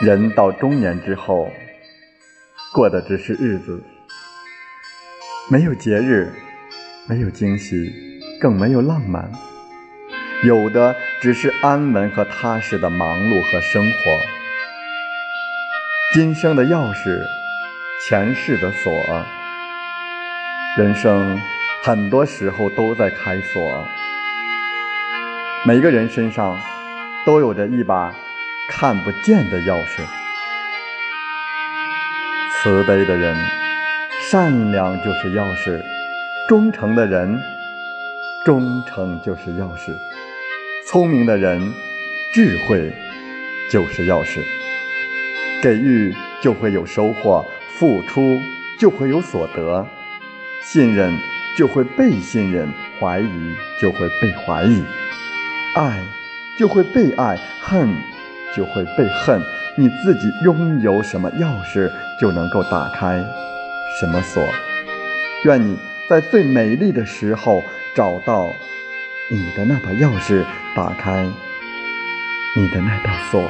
人到中年之后，过的只是日子，没有节日，没有惊喜，更没有浪漫，有的只是安稳和踏实的忙碌和生活。今生的钥匙，前世的锁，人生很多时候都在开锁。每个人身上都有着一把看不见的钥匙。慈悲的人，善良就是钥匙；忠诚的人，忠诚就是钥匙；聪明的人，智慧就是钥匙。给予就会有收获，付出就会有所得，信任就会被信任，怀疑就会被怀疑。爱就会被爱，恨就会被恨。你自己拥有什么钥匙，就能够打开什么锁。愿你在最美丽的时候找到你的那把钥匙，打开你的那道锁。